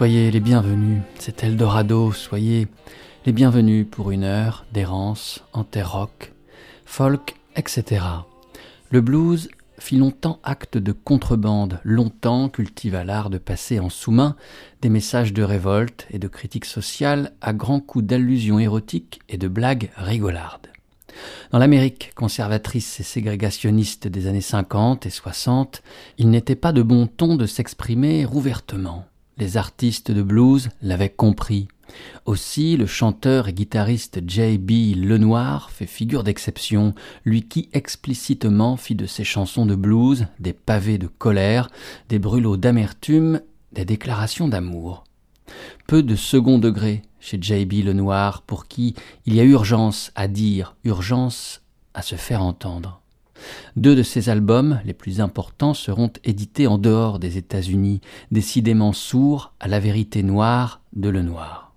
Soyez les bienvenus. C'est Eldorado, soyez les bienvenus pour une heure d'errance en terre rock, folk, etc. Le blues fit longtemps acte de contrebande, longtemps cultiva l'art de passer en sous-main des messages de révolte et de critique sociale à grands coups d'allusions érotiques et de blagues rigolardes. Dans l'Amérique conservatrice et ségrégationniste des années 50 et 60, il n'était pas de bon ton de s'exprimer ouvertement. Les artistes de blues l'avaient compris. Aussi, le chanteur et guitariste J.B. Lenoir fait figure d'exception, lui qui explicitement fit de ses chansons de blues des pavés de colère, des brûlots d'amertume, des déclarations d'amour. Peu de second degré chez J.B. Lenoir pour qui il y a urgence à dire, urgence à se faire entendre. Deux de ces albums, les plus importants, seront édités en dehors des États-Unis, décidément sourds à la vérité noire de Le Noir.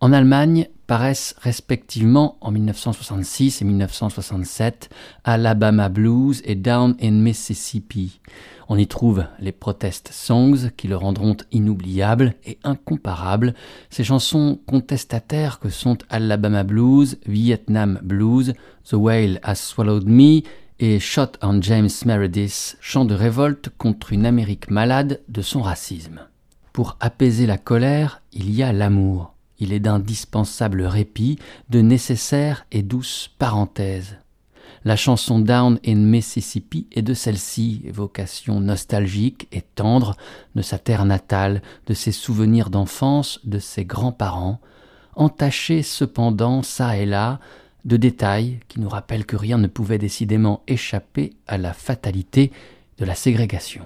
En Allemagne paraissent respectivement en 1966 et 1967 Alabama Blues et Down in Mississippi. On y trouve les protest songs qui le rendront inoubliable et incomparable, ces chansons contestataires que sont Alabama Blues, Vietnam Blues, The Whale Has Swallowed Me Shot on James Meredith, chant de révolte contre une Amérique malade de son racisme. Pour apaiser la colère, il y a l'amour. Il est d'indispensable répit, de nécessaire et douce parenthèse. La chanson Down in Mississippi est de celle-ci, évocation nostalgique et tendre de sa terre natale, de ses souvenirs d'enfance, de ses grands-parents, entachée cependant çà et là de détails qui nous rappellent que rien ne pouvait décidément échapper à la fatalité de la ségrégation.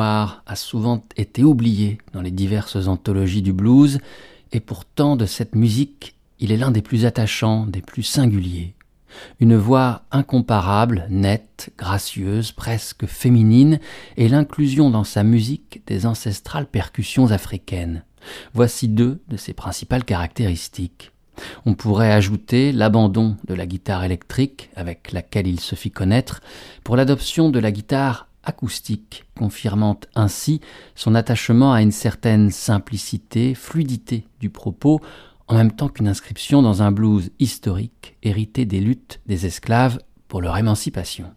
A souvent été oublié dans les diverses anthologies du blues, et pourtant de cette musique, il est l'un des plus attachants, des plus singuliers. Une voix incomparable, nette, gracieuse, presque féminine, et l'inclusion dans sa musique des ancestrales percussions africaines. Voici deux de ses principales caractéristiques. On pourrait ajouter l'abandon de la guitare électrique, avec laquelle il se fit connaître, pour l'adoption de la guitare acoustique, confirmant ainsi son attachement à une certaine simplicité, fluidité du propos, en même temps qu'une inscription dans un blues historique hérité des luttes des esclaves pour leur émancipation.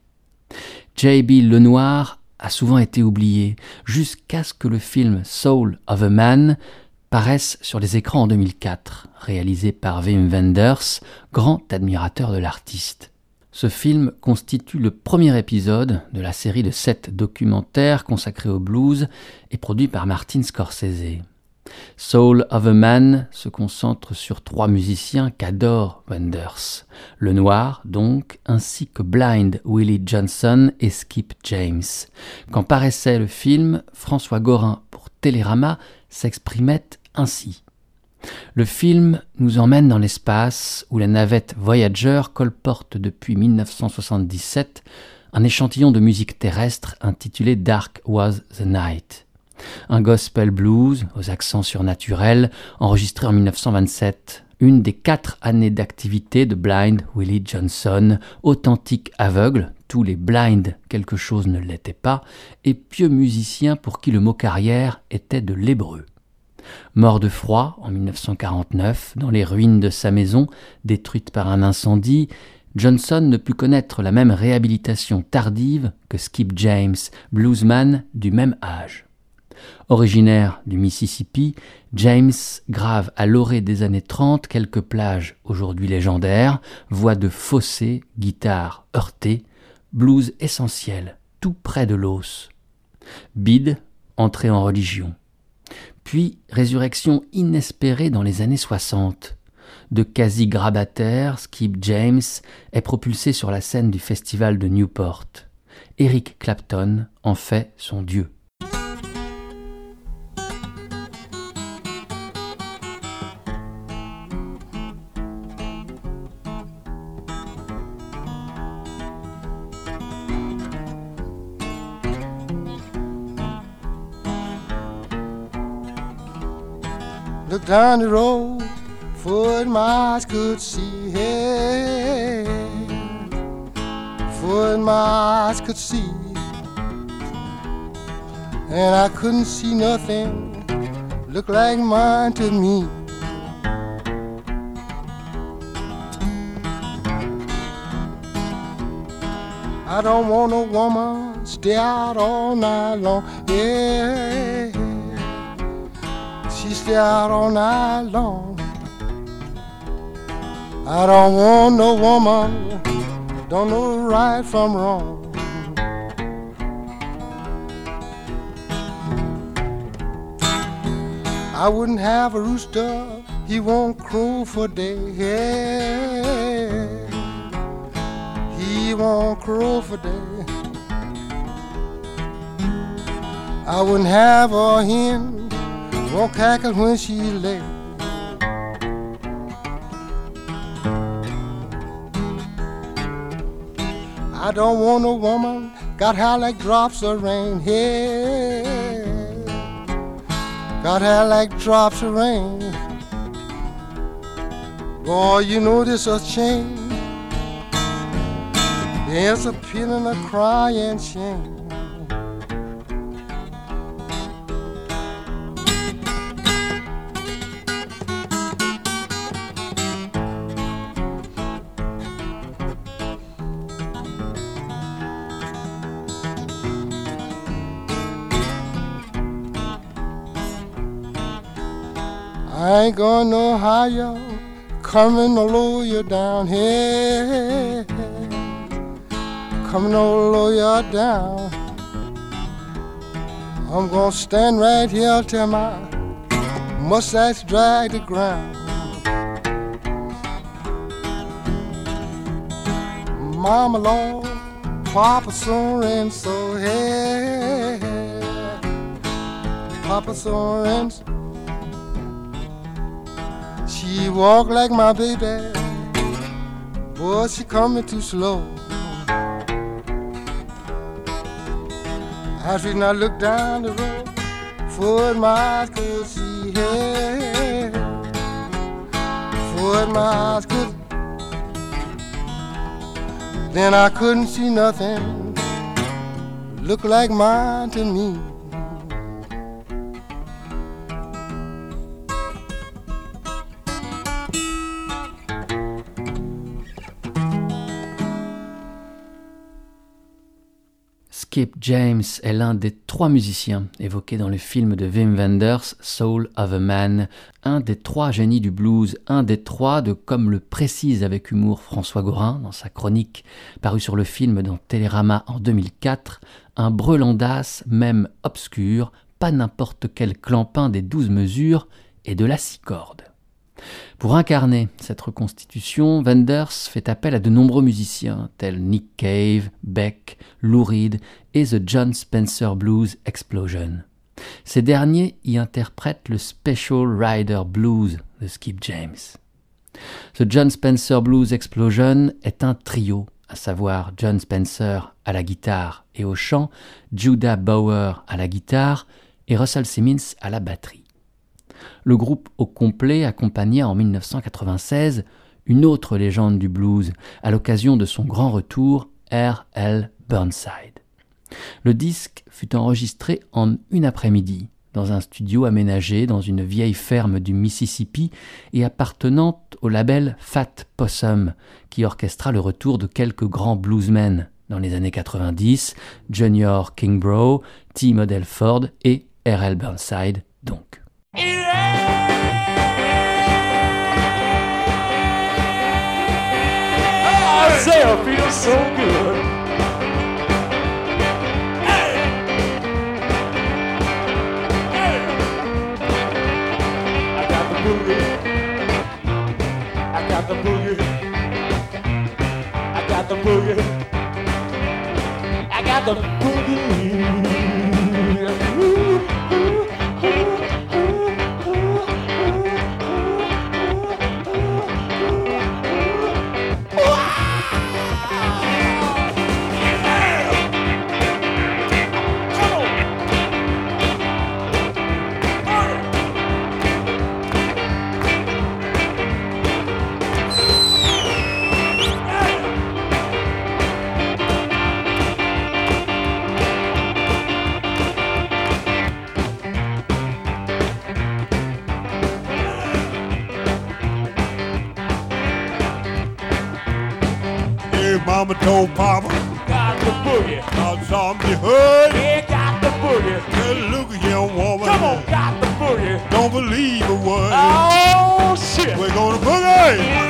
J.B. Lenoir a souvent été oublié jusqu'à ce que le film Soul of a Man paraisse sur les écrans en 2004, réalisé par Wim Wenders, grand admirateur de l'artiste. Ce film constitue le premier épisode de la série de sept documentaires consacrés au blues et produit par Martin Scorsese. Soul of a Man se concentre sur trois musiciens qu'adore Wenders. Le Noir, donc, ainsi que Blind Willie Johnson et Skip James. Quand paraissait le film, François Gorin pour Télérama s'exprimait ainsi. Le film nous emmène dans l'espace où la navette Voyager colporte depuis 1977 un échantillon de musique terrestre intitulé Dark Was the Night un gospel blues aux accents surnaturels, enregistré en 1927, une des quatre années d'activité de Blind Willie Johnson, authentique aveugle, tous les blind quelque chose ne l'était pas, et pieux musicien pour qui le mot carrière était de l'hébreu. Mort de froid en 1949 dans les ruines de sa maison, détruite par un incendie, Johnson ne put connaître la même réhabilitation tardive que Skip James, bluesman du même âge. Originaire du Mississippi, James grave à l'orée des années 30 quelques plages aujourd'hui légendaires, voix de fossé, guitare heurtée, blues essentiel, tout près de l'os. Bide, entrée en religion. Puis résurrection inespérée dans les années 60. De quasi grabataire, Skip James est propulsé sur la scène du festival de Newport. Eric Clapton en fait son dieu. Down the road, foot miles could see. Hey, foot miles could see. And I couldn't see nothing look like mine to me. I don't want a woman stay out all night long. Yeah stay out all night long. I don't want no woman, don't know right from wrong. I wouldn't have a rooster, he won't crow for day. He won't crow for day. I wouldn't have a hen won't cackle when she lay. I don't want a woman got hair like drops of rain. Hey, got hair like drops of rain. Boy, you know this a chain. There's a pin and a crying shame. Ain't going no higher, coming to lower you down here, coming to lower you down. I'm gonna stand right here till my mustache drag the ground. Mama Lord, Papa Sorenso, hey, Papa Sorenso. She walk like my baby, boy, she coming too slow. I should not look down the road, for my eyes could see, hey, for my eyes could then I couldn't see nothing look like mine to me. Skip James est l'un des trois musiciens évoqués dans le film de Wim Wenders, Soul of a Man, un des trois génies du blues, un des trois de comme le précise avec humour François Gorin dans sa chronique parue sur le film dans Télérama en 2004, un brelandas même obscur, pas n'importe quel clampin des douze mesures et de la six cordes. Pour incarner cette reconstitution, Wenders fait appel à de nombreux musiciens tels Nick Cave, Beck, Lou Reed et The John Spencer Blues Explosion. Ces derniers y interprètent le Special Rider Blues de Skip James. The John Spencer Blues Explosion est un trio, à savoir John Spencer à la guitare et au chant, Judah Bauer à la guitare et Russell Simmons à la batterie le groupe au complet accompagna en 1996 une autre légende du blues à l'occasion de son grand retour, R.L. Burnside. Le disque fut enregistré en une après-midi dans un studio aménagé dans une vieille ferme du Mississippi et appartenant au label Fat Possum, qui orchestra le retour de quelques grands bluesmen dans les années 90, Junior Kingbrough, T. Model Ford et R.L. Burnside donc. Isaiah feels so good. Hey. Hey. I got the boogie. I got the boogie. I got the boogie. I got the boogie. Mama told papa. Got the boogie. Got something heard. Yeah, got the boogie. Hey, look at young woman. Come on, got the boogie. Don't believe a word. Oh, shit. We're gonna boogie.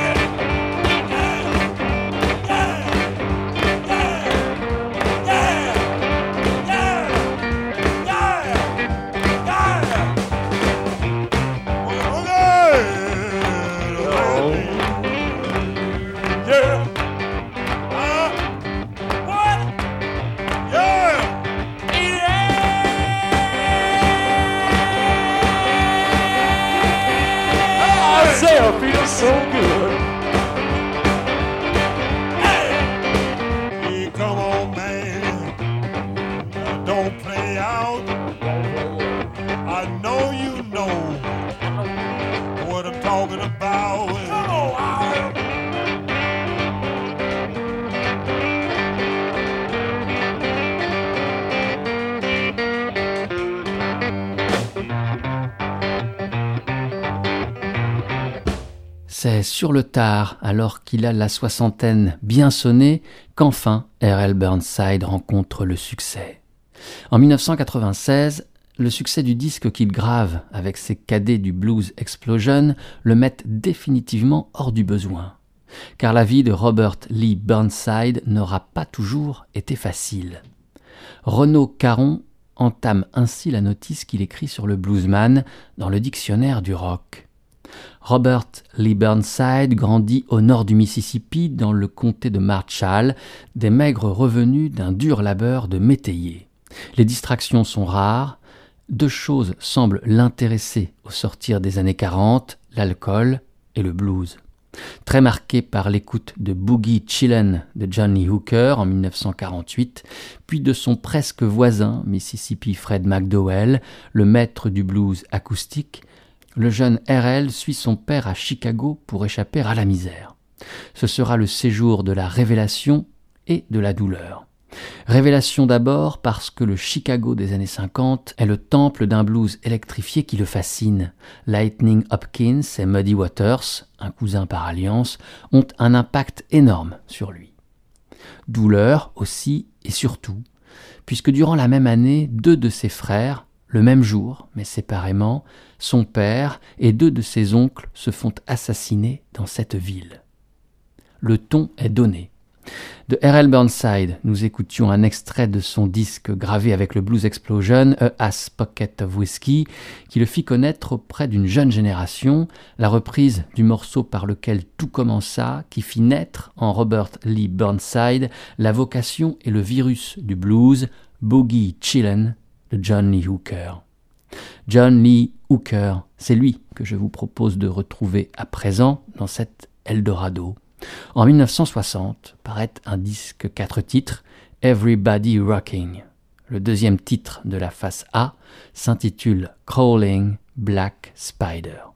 Le tard, alors qu'il a la soixantaine bien sonnée, qu'enfin R.L. Burnside rencontre le succès. En 1996, le succès du disque qu'il grave avec ses cadets du Blues Explosion le met définitivement hors du besoin. Car la vie de Robert Lee Burnside n'aura pas toujours été facile. Renaud Caron entame ainsi la notice qu'il écrit sur le bluesman dans le dictionnaire du rock. Robert Lee Burnside grandit au nord du Mississippi, dans le comté de Marshall, des maigres revenus d'un dur labeur de métayer. Les distractions sont rares. Deux choses semblent l'intéresser au sortir des années 40, l'alcool et le blues. Très marqué par l'écoute de Boogie Chillin de Johnny Hooker en 1948, puis de son presque voisin, Mississippi Fred McDowell, le maître du blues acoustique, le jeune RL suit son père à Chicago pour échapper à la misère. Ce sera le séjour de la révélation et de la douleur. Révélation d'abord parce que le Chicago des années 50 est le temple d'un blues électrifié qui le fascine. Lightning Hopkins et Muddy Waters, un cousin par alliance, ont un impact énorme sur lui. Douleur aussi et surtout, puisque durant la même année, deux de ses frères, le même jour, mais séparément, son père et deux de ses oncles se font assassiner dans cette ville. Le ton est donné. De R.L. Burnside, nous écoutions un extrait de son disque gravé avec le Blues Explosion, A Ass Pocket of Whiskey, qui le fit connaître auprès d'une jeune génération, la reprise du morceau par lequel tout commença, qui fit naître en Robert Lee Burnside la vocation et le virus du blues, Boogie Chillin John Lee Hooker. John Lee Hooker, c'est lui que je vous propose de retrouver à présent dans cet Eldorado. En 1960 paraît un disque quatre titres, Everybody Rocking. Le deuxième titre de la face A s'intitule Crawling Black Spider.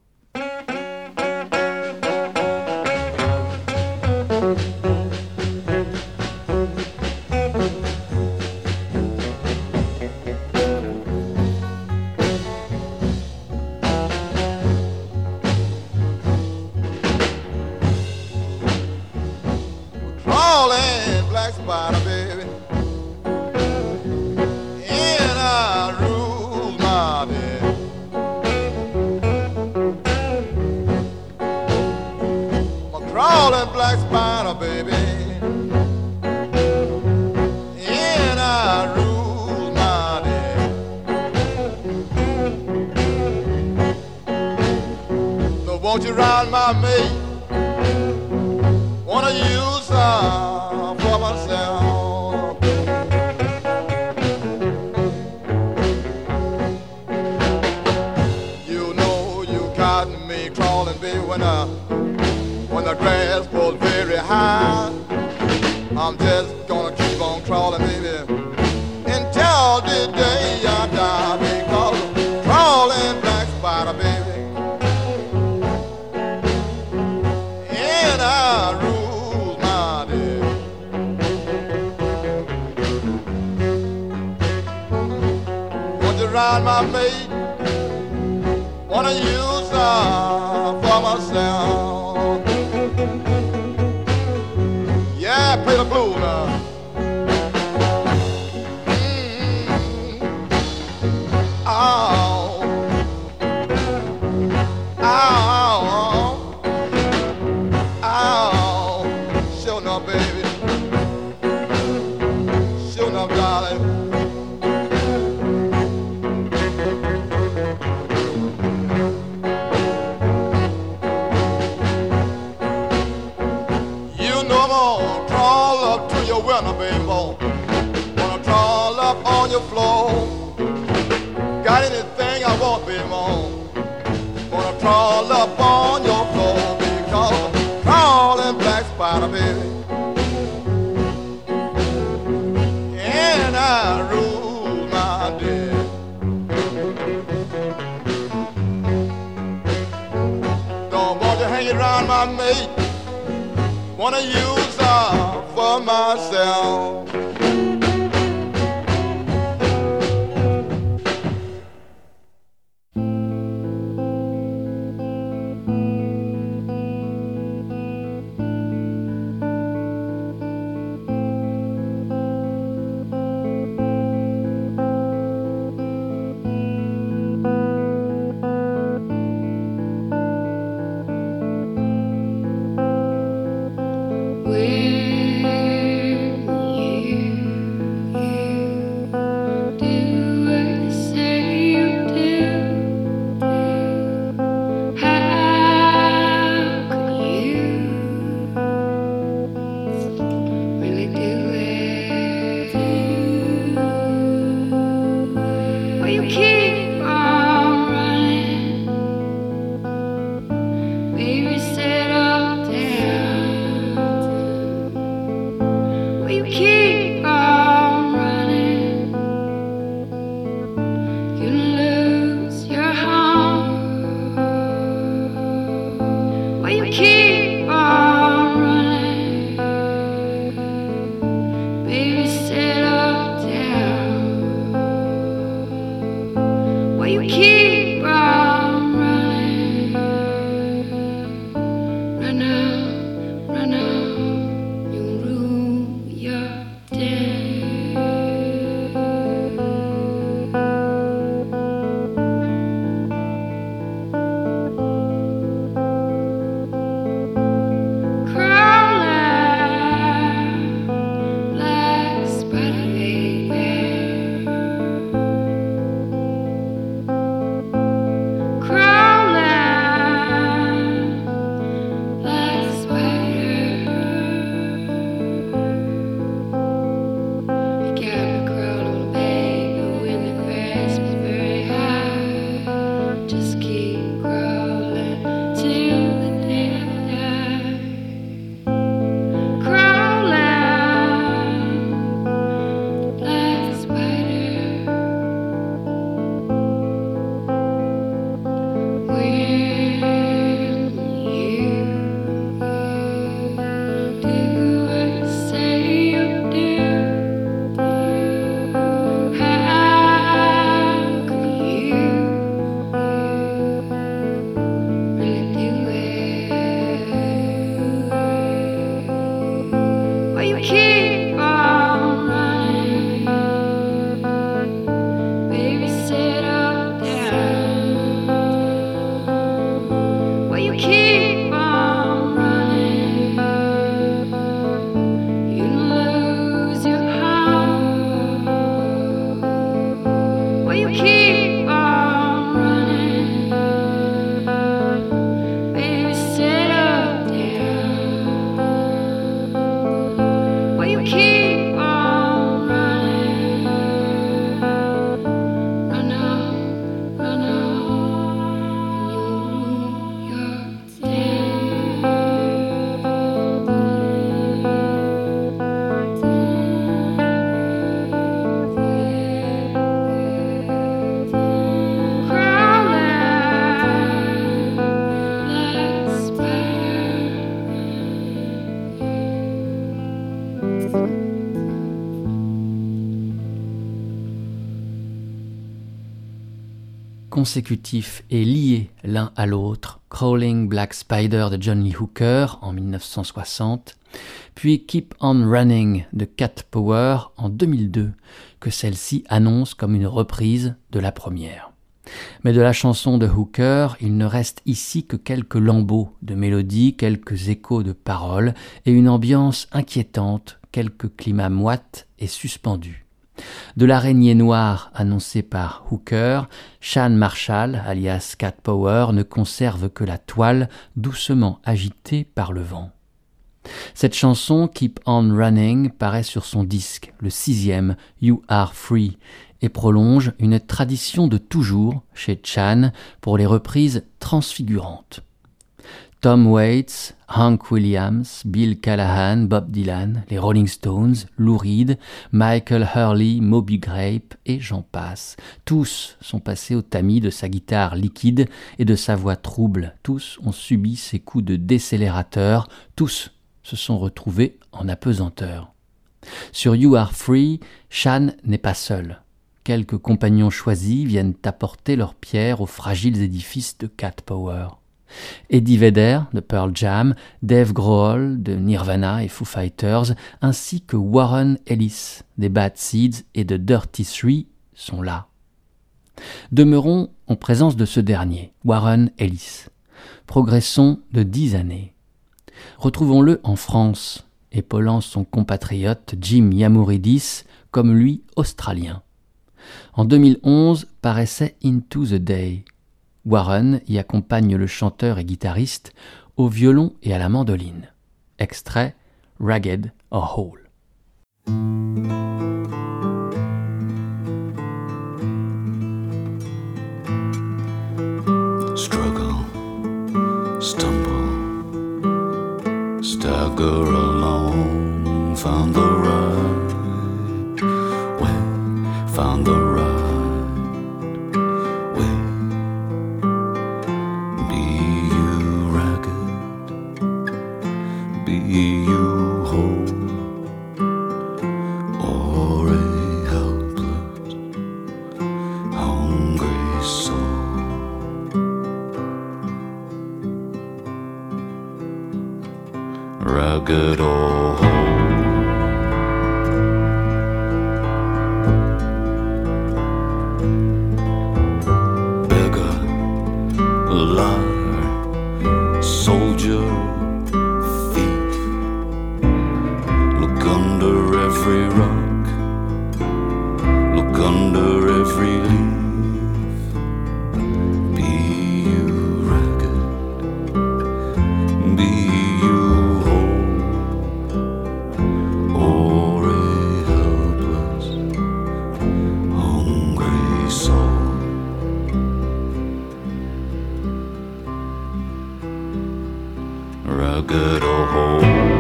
Spider, baby. And I rule my. I'm a crawling black spider, baby. And I rule my bed. So won't you ride my mate? Wanna use some high. I'm just gonna keep on crawling, baby, until the day I die. Because crawling black spider, baby. and I rule my day. Want to ride my mate? Wanna use her for myself? And I rule my. Don't want to hang around my mate. Wanna use her for myself. Consécutifs et liés l'un à l'autre, Crawling Black Spider de John Lee Hooker en 1960, puis Keep On Running de Cat Power en 2002, que celle-ci annonce comme une reprise de la première. Mais de la chanson de Hooker, il ne reste ici que quelques lambeaux de mélodie, quelques échos de paroles et une ambiance inquiétante, quelques climats moites et suspendus. De l'araignée noire annoncée par Hooker, Shan Marshall, alias Cat Power, ne conserve que la toile doucement agitée par le vent. Cette chanson, Keep On Running, paraît sur son disque, le sixième, You Are Free, et prolonge une tradition de toujours chez Chan pour les reprises transfigurantes. Tom Waits, Hank Williams, Bill Callahan, Bob Dylan, les Rolling Stones, Lou Reed, Michael Hurley, Moby Grape et j'en passe. Tous sont passés au tamis de sa guitare liquide et de sa voix trouble. Tous ont subi ses coups de décélérateur. Tous se sont retrouvés en apesanteur. Sur You Are Free, Shan n'est pas seul. Quelques compagnons choisis viennent apporter leurs pierres aux fragiles édifices de Cat Power. Eddie Vedder de Pearl Jam, Dave Grohl de Nirvana et Foo Fighters, ainsi que Warren Ellis des Bad Seeds et de Dirty Three sont là. Demeurons en présence de ce dernier, Warren Ellis. Progressons de dix années. Retrouvons-le en France, épaulant son compatriote Jim Yamouridis, comme lui australien. En 2011 paraissait Into the Day. Warren y accompagne le chanteur et guitariste au violon et à la mandoline. Extrait Ragged or Whole. struggle, stumble, rugged or Rugged or whole.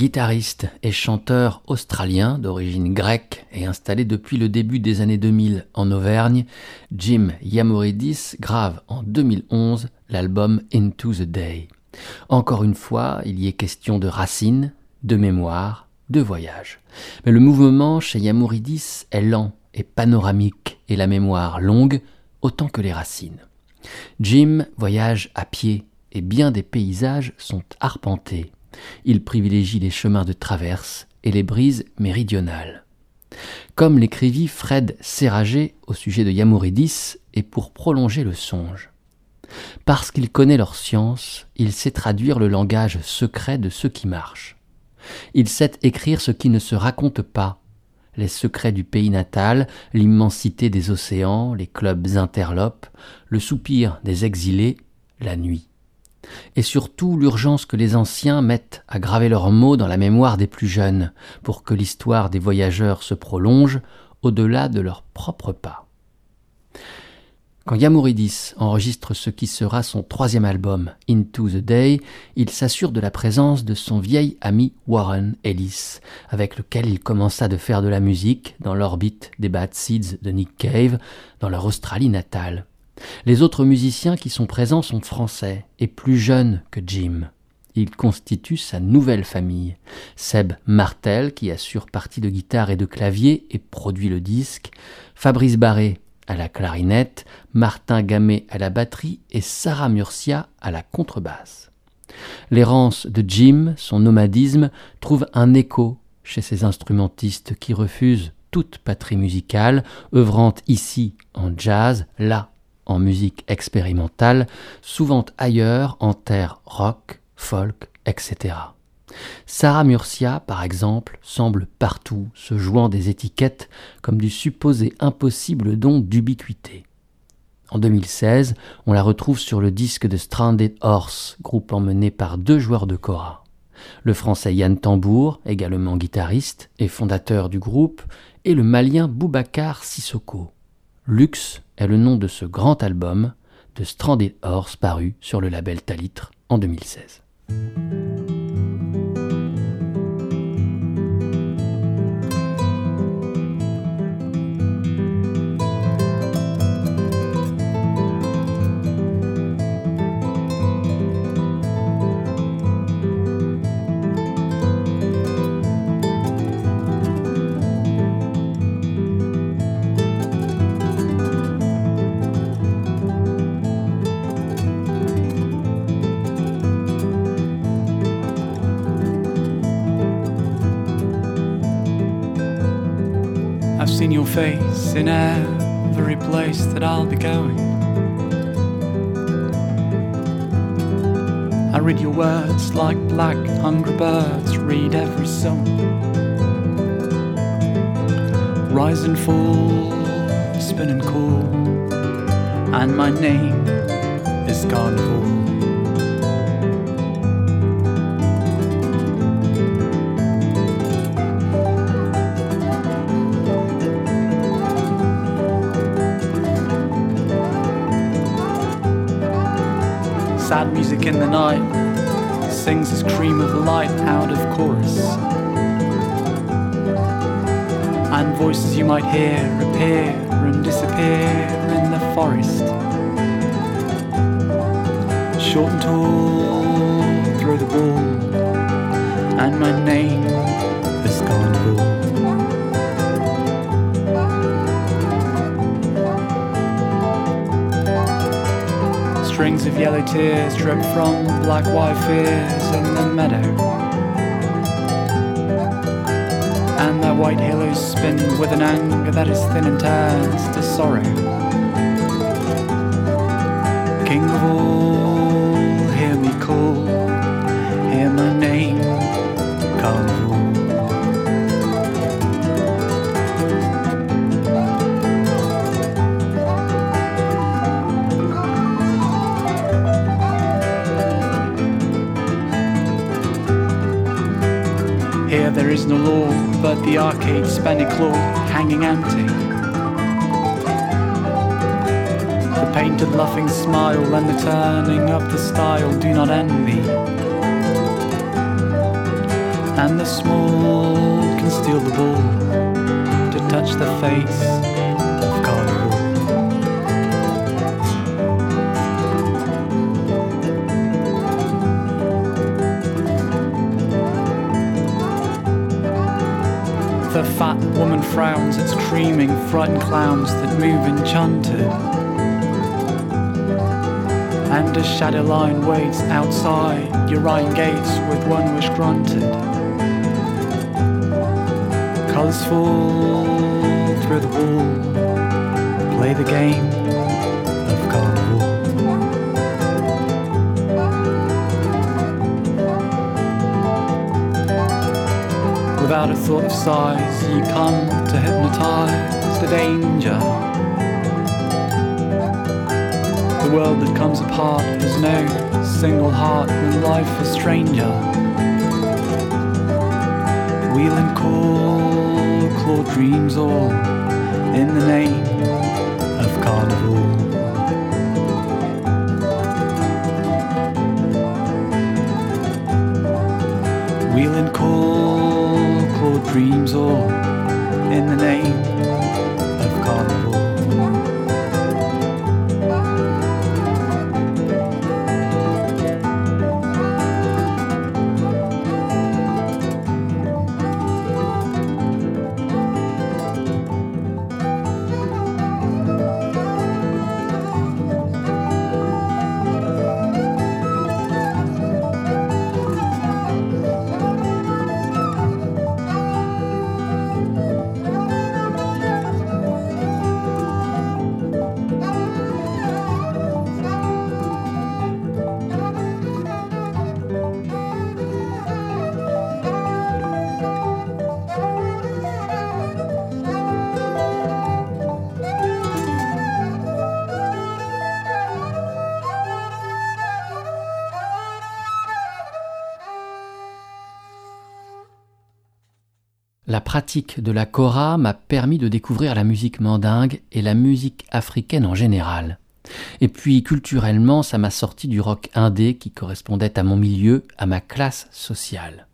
Guitariste et chanteur australien d'origine grecque et installé depuis le début des années 2000 en Auvergne, Jim Yamoridis grave en 2011 l'album Into the Day. Encore une fois, il y est question de racines, de mémoire, de voyage. Mais le mouvement chez Yamoridis est lent et panoramique et la mémoire longue autant que les racines. Jim voyage à pied et bien des paysages sont arpentés. Il privilégie les chemins de traverse et les brises méridionales. Comme l'écrivit Fred Serrager au sujet de Yamouridis et pour prolonger le songe. Parce qu'il connaît leur science, il sait traduire le langage secret de ceux qui marchent. Il sait écrire ce qui ne se raconte pas, les secrets du pays natal, l'immensité des océans, les clubs interlopes, le soupir des exilés, la nuit. Et surtout l'urgence que les anciens mettent à graver leurs mots dans la mémoire des plus jeunes, pour que l'histoire des voyageurs se prolonge au-delà de leurs propres pas. Quand Yamouridis enregistre ce qui sera son troisième album, Into the Day, il s'assure de la présence de son vieil ami Warren Ellis, avec lequel il commença de faire de la musique dans l'orbite des Bad Seeds de Nick Cave, dans leur Australie natale. Les autres musiciens qui sont présents sont français et plus jeunes que Jim. Il constitue sa nouvelle famille. Seb Martel, qui assure partie de guitare et de clavier et produit le disque, Fabrice Barré à la clarinette, Martin Gamet à la batterie et Sarah Murcia à la contrebasse. L'errance de Jim, son nomadisme, trouve un écho chez ces instrumentistes qui refusent toute patrie musicale, œuvrant ici en jazz, là en musique expérimentale, souvent ailleurs en terre rock, folk, etc. Sarah Murcia, par exemple, semble partout, se jouant des étiquettes comme du supposé impossible don d'ubiquité. En 2016, on la retrouve sur le disque de Stranded Horse, groupe emmené par deux joueurs de Cora. Le français Yann Tambour, également guitariste et fondateur du groupe, et le malien Boubacar Sissoko. Lux est le nom de ce grand album de Stranded Horse paru sur le label Talitre en 2016. Face in every place that I'll be going. I read your words like black hungry birds read every song. Rise and fall, spin and call, and my name is Carnival. Music in the night sings his cream of light out of chorus. And voices you might hear appear and disappear in the forest. Short and tall, throw the ball, and my name Strings of yellow tears drip from black white fears in the meadow. And their white halos spin with an anger that is thin and turns to sorrow. King of all, hear me call, hear my name, Carnival. No law, but the arcade spanny claw hanging empty. The painted laughing smile and the turning up the style do not envy. And the small can steal the ball to touch the face fat woman frowns at screaming, frightened clowns that move enchanted. And a shadow line waits outside your iron gates with one wish granted. Colours fall through the wall, play the game Without a thought of size, you come to hypnotize the danger. The world that comes apart has no single heart when life is stranger. Wheel and call, claw dreams all in the name dreams all in the name pratique de la kora m'a permis de découvrir la musique mandingue et la musique africaine en général. Et puis culturellement, ça m'a sorti du rock indé qui correspondait à mon milieu, à ma classe sociale.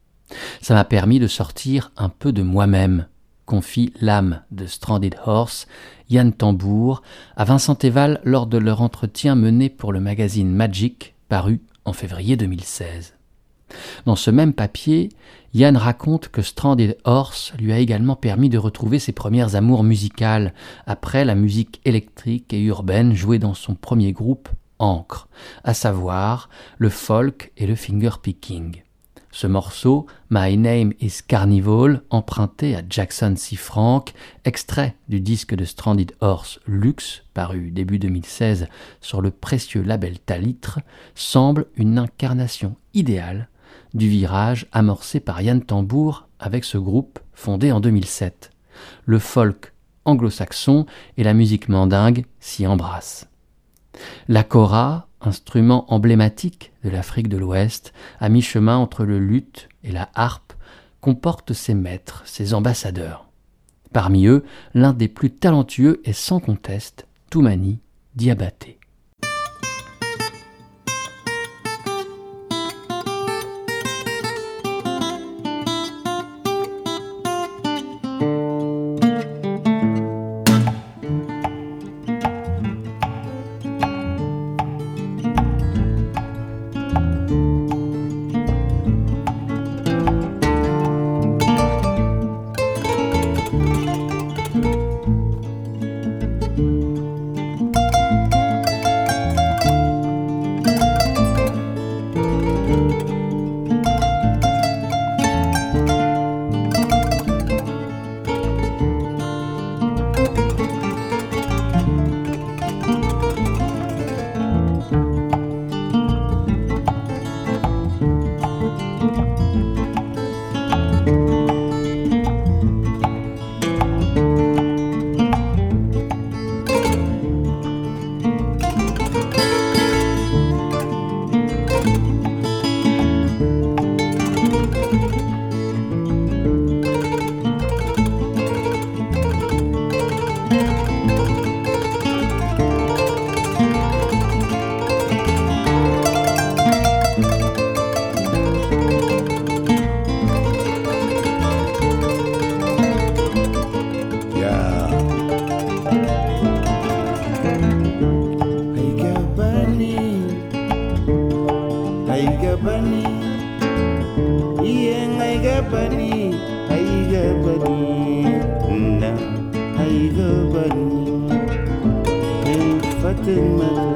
Ça m'a permis de sortir un peu de moi-même, confie l'âme de Stranded Horse, Yann Tambour, à Vincent Eval lors de leur entretien mené pour le magazine Magic, paru en février 2016. Dans ce même papier, Yann raconte que Stranded Horse lui a également permis de retrouver ses premières amours musicales après la musique électrique et urbaine jouée dans son premier groupe, Ancre, à savoir le folk et le finger picking. Ce morceau, My Name is Carnival, emprunté à Jackson C. Frank, extrait du disque de Stranded Horse Luxe, paru début 2016 sur le précieux label Talitre, semble une incarnation idéale du virage amorcé par Yann Tambour avec ce groupe fondé en 2007. Le folk anglo-saxon et la musique mandingue s'y embrassent. La kora, instrument emblématique de l'Afrique de l'Ouest, à mi-chemin entre le luth et la harpe, comporte ses maîtres, ses ambassadeurs. Parmi eux, l'un des plus talentueux est sans conteste Toumani Diabaté. Fatima, en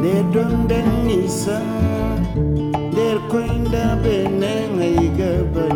nder ɗon dannisa nder koynda be nanayi gaba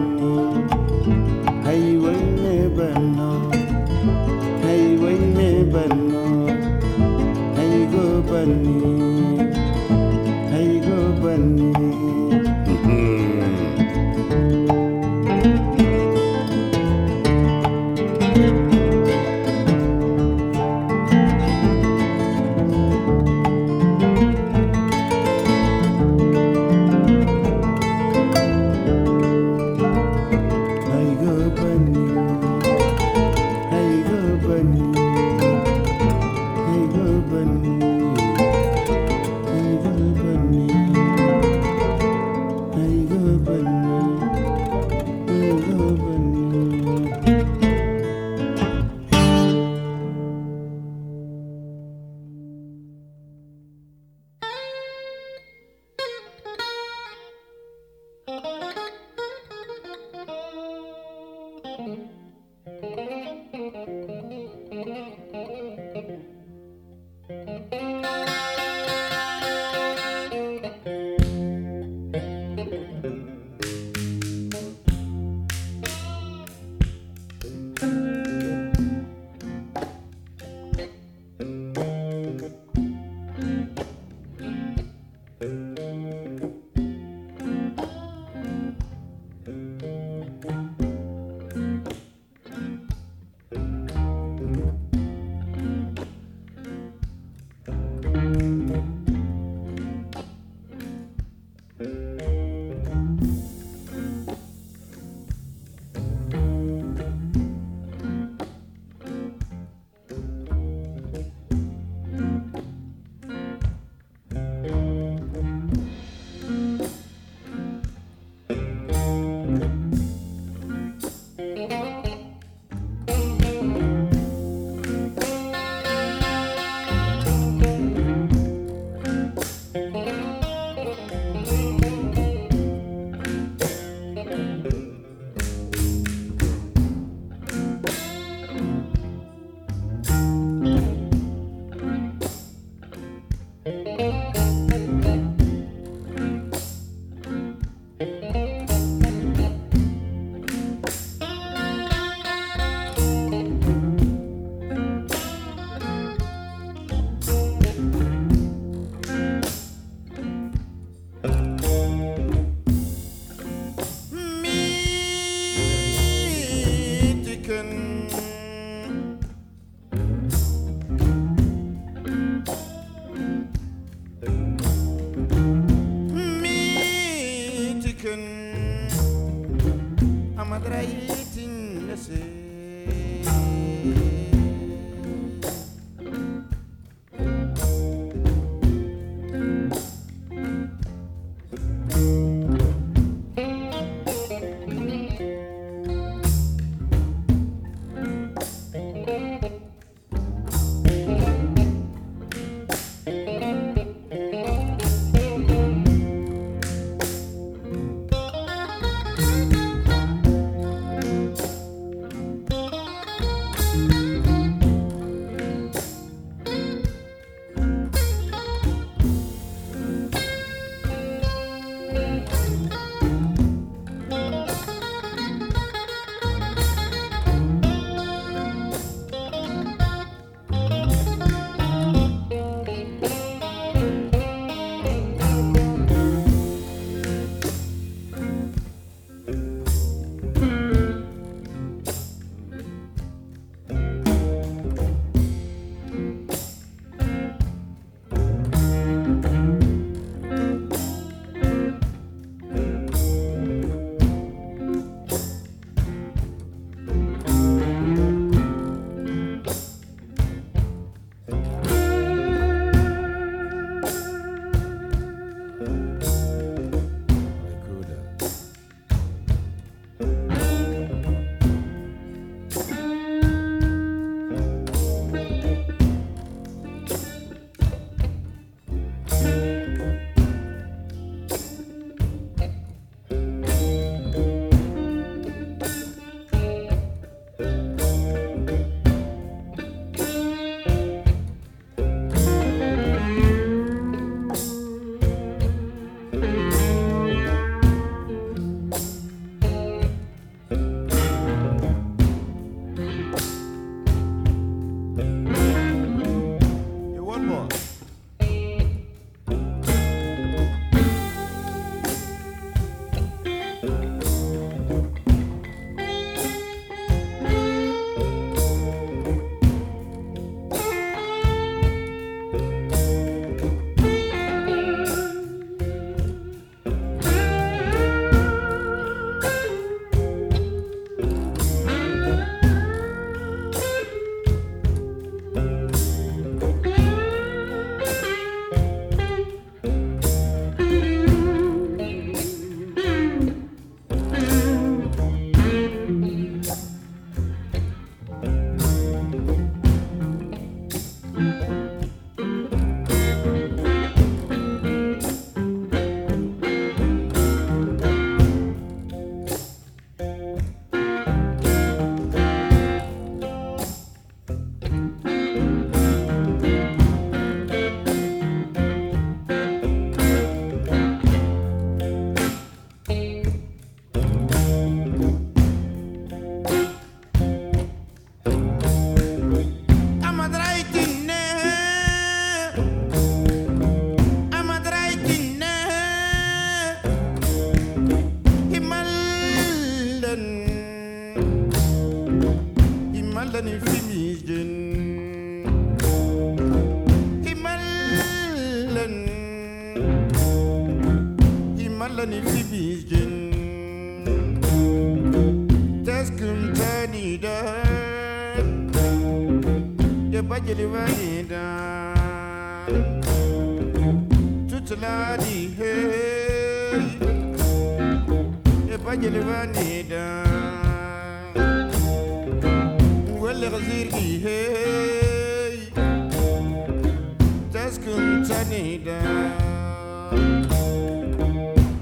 see them.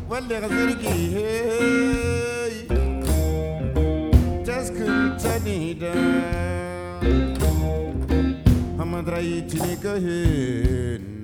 Well, there's a key, hey. Just couldn't tell me them. I'm gonna try to make.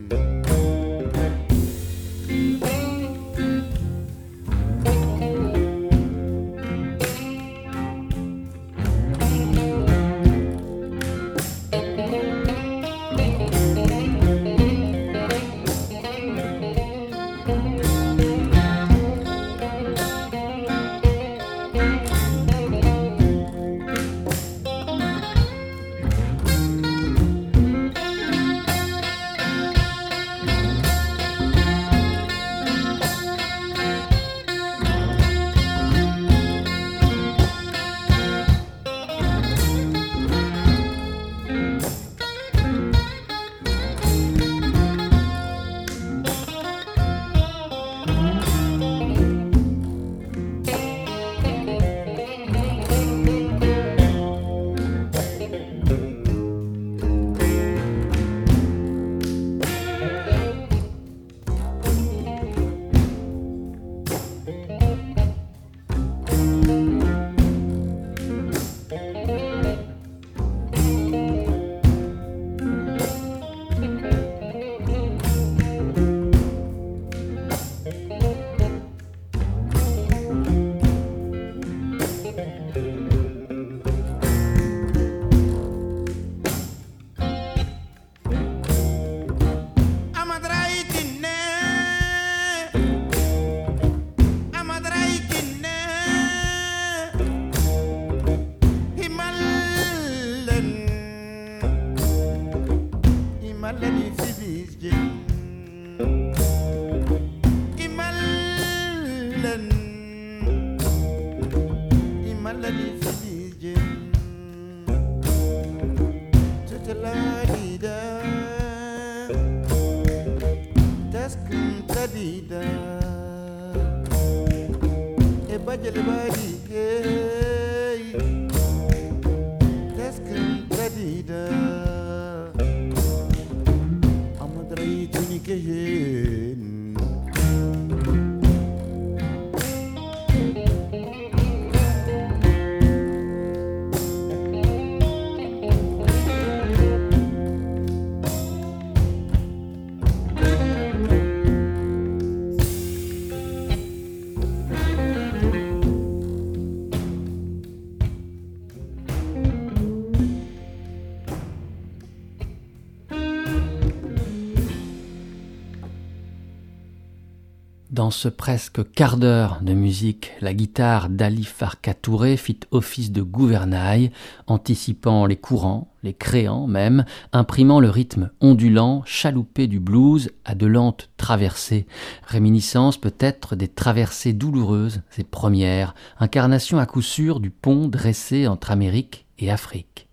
Dans ce presque quart d'heure de musique, la guitare d'Ali Farka Touré fit office de gouvernail, anticipant les courants, les créant même, imprimant le rythme ondulant, chaloupé du blues à de lentes traversées, réminiscence peut-être des traversées douloureuses, ces premières, incarnation à coup sûr du pont dressé entre Amérique et Afrique.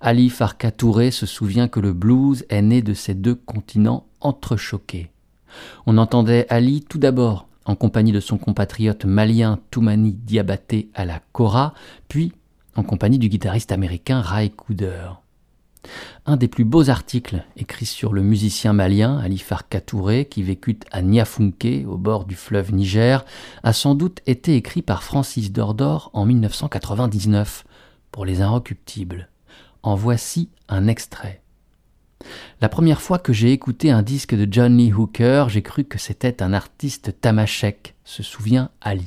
Ali Farka Touré se souvient que le blues est né de ces deux continents entrechoqués. On entendait Ali tout d'abord en compagnie de son compatriote malien Toumani Diabaté à la Kora, puis en compagnie du guitariste américain Ray Cooder. Un des plus beaux articles écrits sur le musicien malien Ali Farka qui vécut à Niafunke, au bord du fleuve Niger, a sans doute été écrit par Francis Dordor en 1999 pour Les Inrecuptibles. En voici un extrait. La première fois que j'ai écouté un disque de John Lee Hooker, j'ai cru que c'était un artiste tamashek, se souvient Ali.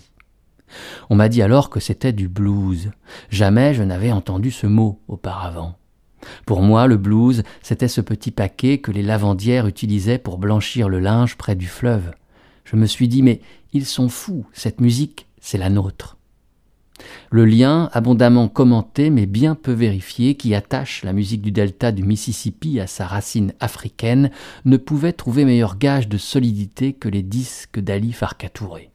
On m'a dit alors que c'était du blues. Jamais je n'avais entendu ce mot auparavant. Pour moi, le blues, c'était ce petit paquet que les lavandières utilisaient pour blanchir le linge près du fleuve. Je me suis dit, mais ils sont fous, cette musique, c'est la nôtre. Le lien, abondamment commenté mais bien peu vérifié, qui attache la musique du delta du Mississippi à sa racine africaine, ne pouvait trouver meilleur gage de solidité que les disques d'Ali Farka Touré.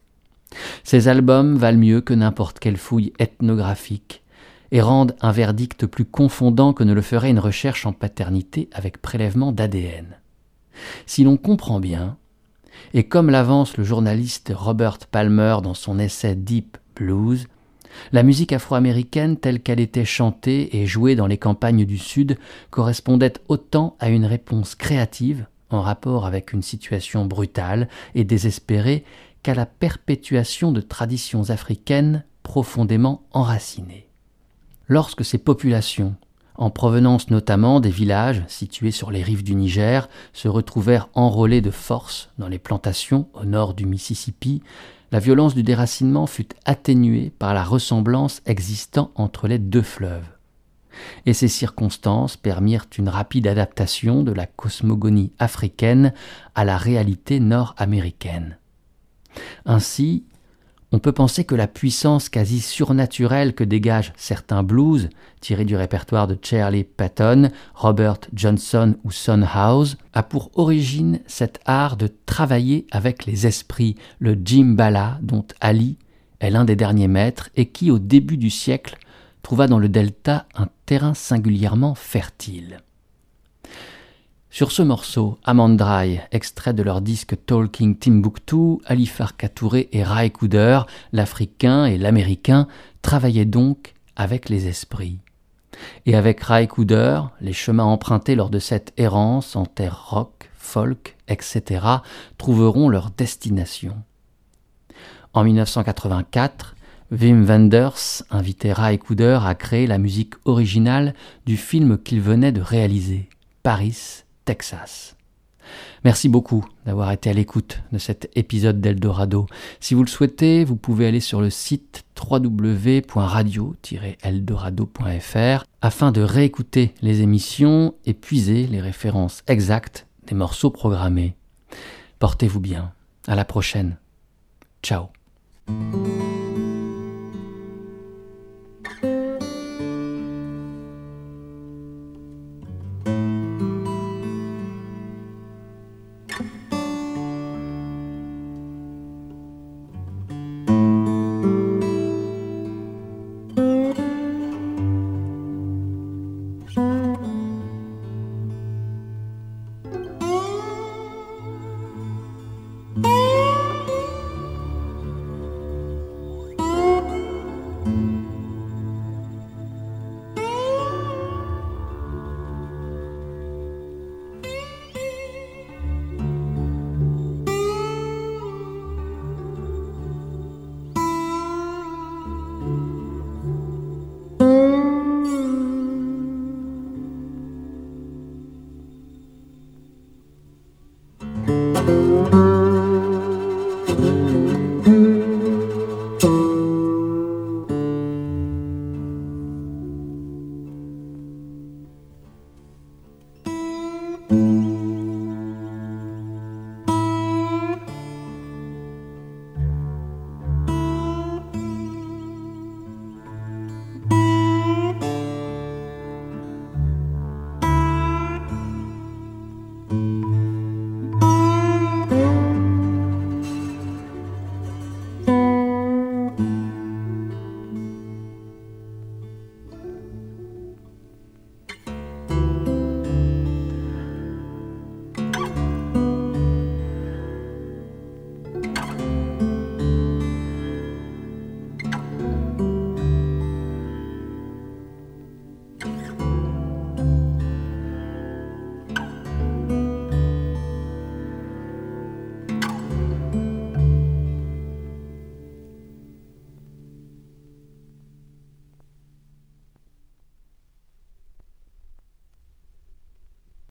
Ces albums valent mieux que n'importe quelle fouille ethnographique et rendent un verdict plus confondant que ne le ferait une recherche en paternité avec prélèvement d'ADN. Si l'on comprend bien, et comme l'avance le journaliste Robert Palmer dans son essai Deep Blues, la musique afro-américaine telle qu'elle était chantée et jouée dans les campagnes du Sud correspondait autant à une réponse créative en rapport avec une situation brutale et désespérée qu'à la perpétuation de traditions africaines profondément enracinées. Lorsque ces populations, en provenance notamment des villages situés sur les rives du Niger, se retrouvèrent enrôlés de force dans les plantations au nord du Mississippi, la violence du déracinement fut atténuée par la ressemblance existant entre les deux fleuves. Et ces circonstances permirent une rapide adaptation de la cosmogonie africaine à la réalité nord-américaine. Ainsi, on peut penser que la puissance quasi surnaturelle que dégagent certains blues, tirés du répertoire de Charlie Patton, Robert Johnson ou Son House, a pour origine cet art de travailler avec les esprits, le jimbala dont Ali est l'un des derniers maîtres et qui, au début du siècle, trouva dans le delta un terrain singulièrement fertile. Sur ce morceau, Amandrai, extrait de leur disque Talking Timbuktu, Alifar Katouré et Rai Kuder, l'Africain et l'Américain, travaillaient donc avec les esprits. Et avec Rai Kuder, les chemins empruntés lors de cette errance en terre rock, folk, etc., trouveront leur destination. En 1984, Wim Wenders invitait Rai Kuder à créer la musique originale du film qu'il venait de réaliser, Paris Texas. Merci beaucoup d'avoir été à l'écoute de cet épisode d'Eldorado. Si vous le souhaitez, vous pouvez aller sur le site www.radio-eldorado.fr afin de réécouter les émissions et puiser les références exactes des morceaux programmés. Portez-vous bien. À la prochaine. Ciao.